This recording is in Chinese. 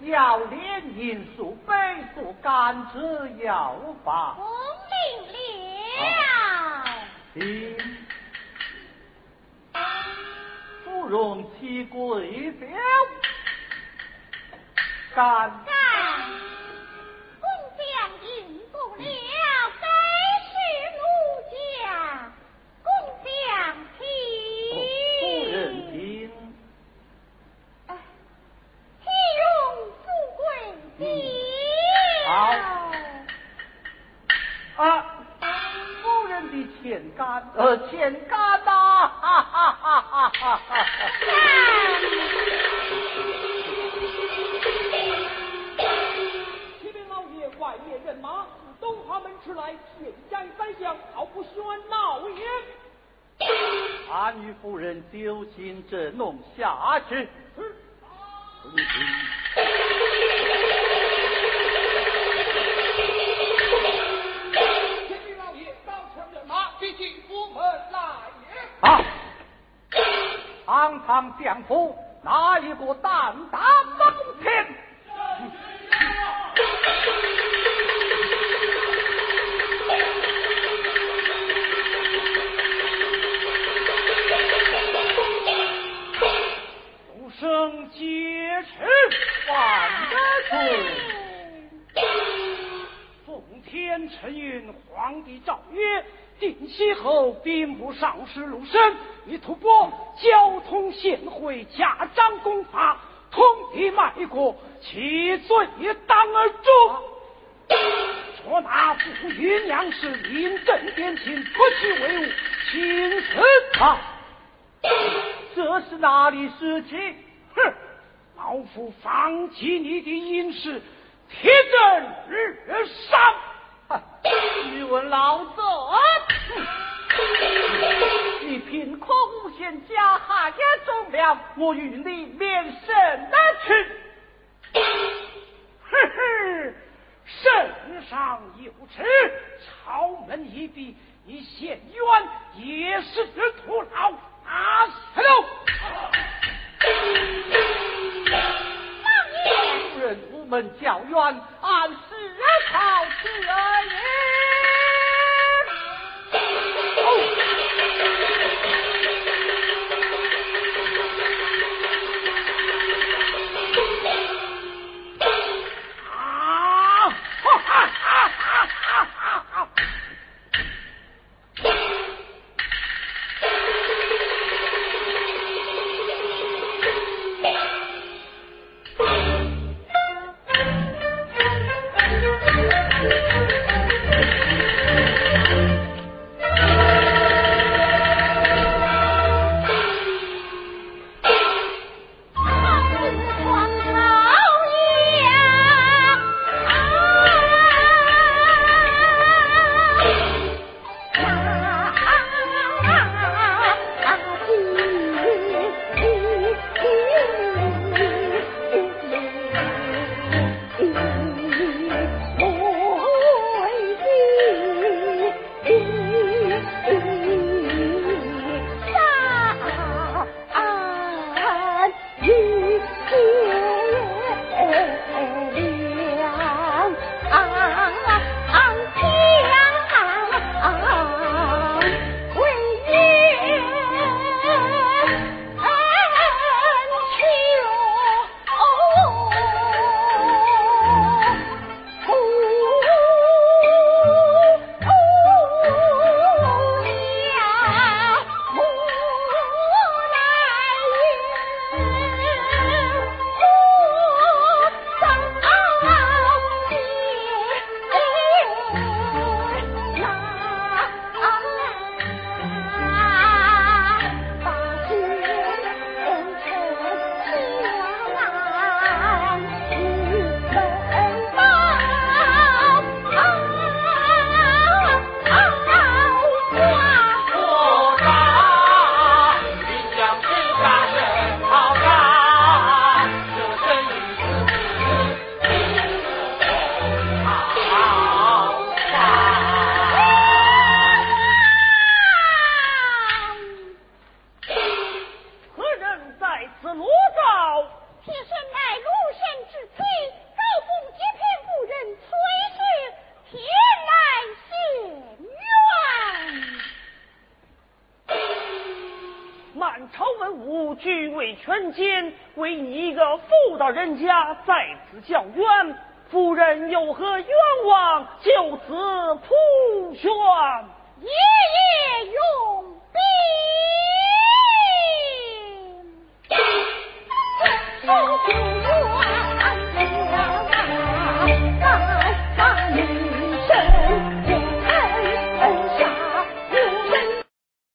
要连银数杯，不甘之要把。我明了。请芙蓉起跪酒，干。呃，钱干呐！哈哈哈！哈哈哈！启禀老爷，外面人马自东华门出来，天将宰相，好不喧闹也。阿女夫人，就请朕弄下去。啊！堂堂相府，哪一个胆大包天？天承运，皇帝诏曰。定西侯兵部尚书陆深与吐蕃交通献会，家长公法，通敌卖国，其罪当而诛。说那妇玉娘是临阵点亲，不去为伍，请死他。这是哪里事情？哼！老夫放弃你的隐士，铁证日上。欲问老者，你凭空诬陷家下也忠良，我与你连胜得去。哼哼，圣上有旨，朝门一闭，你县冤也是徒劳。打死了！夫人，我们教冤，按时朝此而武俱为权奸，为你一个妇道人家在此叫冤，夫人有何冤枉，就此铺宣？爷爷有